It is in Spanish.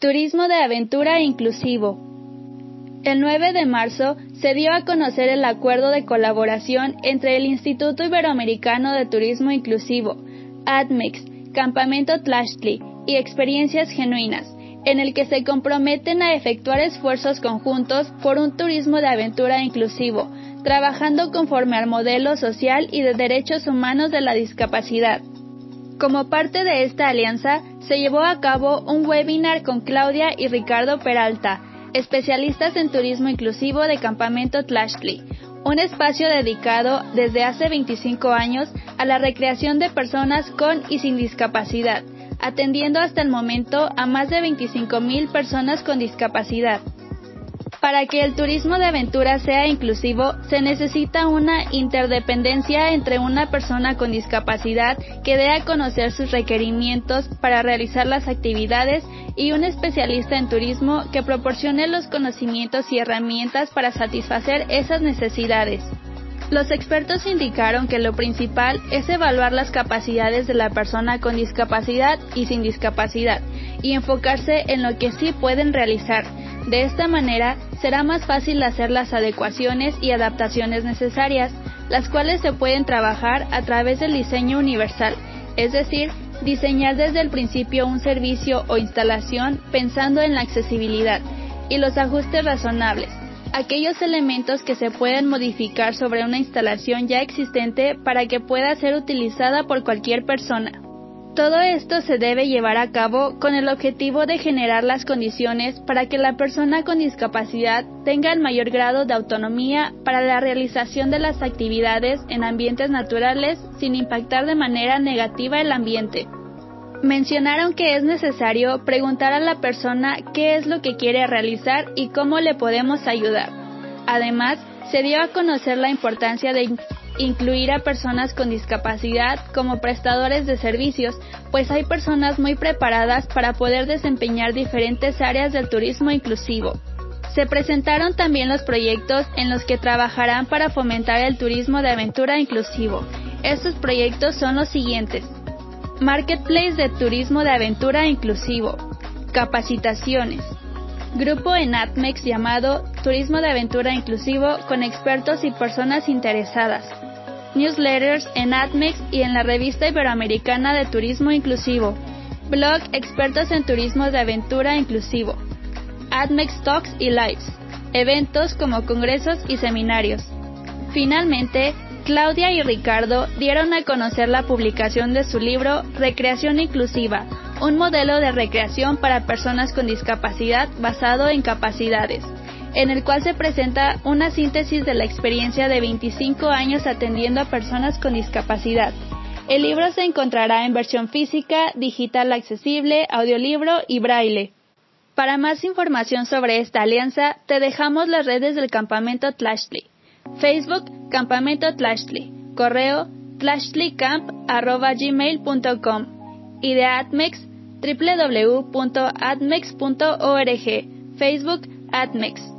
Turismo de aventura inclusivo. El 9 de marzo se dio a conocer el acuerdo de colaboración entre el Instituto Iberoamericano de Turismo Inclusivo, ADMEX, Campamento Tlachtli y Experiencias Genuinas, en el que se comprometen a efectuar esfuerzos conjuntos por un turismo de aventura inclusivo, trabajando conforme al modelo social y de derechos humanos de la discapacidad. Como parte de esta alianza, se llevó a cabo un webinar con Claudia y Ricardo Peralta, especialistas en turismo inclusivo de Campamento Tlachtli, un espacio dedicado desde hace 25 años a la recreación de personas con y sin discapacidad, atendiendo hasta el momento a más de 25.000 personas con discapacidad. Para que el turismo de aventura sea inclusivo, se necesita una interdependencia entre una persona con discapacidad que dé a conocer sus requerimientos para realizar las actividades y un especialista en turismo que proporcione los conocimientos y herramientas para satisfacer esas necesidades. Los expertos indicaron que lo principal es evaluar las capacidades de la persona con discapacidad y sin discapacidad y enfocarse en lo que sí pueden realizar. De esta manera será más fácil hacer las adecuaciones y adaptaciones necesarias, las cuales se pueden trabajar a través del diseño universal, es decir, diseñar desde el principio un servicio o instalación pensando en la accesibilidad y los ajustes razonables, aquellos elementos que se pueden modificar sobre una instalación ya existente para que pueda ser utilizada por cualquier persona. Todo esto se debe llevar a cabo con el objetivo de generar las condiciones para que la persona con discapacidad tenga el mayor grado de autonomía para la realización de las actividades en ambientes naturales sin impactar de manera negativa el ambiente. Mencionaron que es necesario preguntar a la persona qué es lo que quiere realizar y cómo le podemos ayudar. Además, se dio a conocer la importancia de incluir a personas con discapacidad como prestadores de servicios, pues hay personas muy preparadas para poder desempeñar diferentes áreas del turismo inclusivo. Se presentaron también los proyectos en los que trabajarán para fomentar el turismo de aventura inclusivo. Estos proyectos son los siguientes. Marketplace de Turismo de Aventura Inclusivo. Capacitaciones. Grupo en ATMEX llamado Turismo de Aventura Inclusivo con expertos y personas interesadas newsletters en ADMEX y en la revista iberoamericana de Turismo Inclusivo, blog expertos en turismo de aventura inclusivo, ADMEX Talks y Lives, eventos como congresos y seminarios. Finalmente, Claudia y Ricardo dieron a conocer la publicación de su libro Recreación Inclusiva, un modelo de recreación para personas con discapacidad basado en capacidades en el cual se presenta una síntesis de la experiencia de 25 años atendiendo a personas con discapacidad. El libro se encontrará en versión física, digital accesible, audiolibro y braille. Para más información sobre esta alianza, te dejamos las redes del Campamento Tlashley. Facebook, Campamento Tlashley. Correo, tlashleycamp.gmail.com y de ADMEX, www.admex.org. Facebook, ADMEX.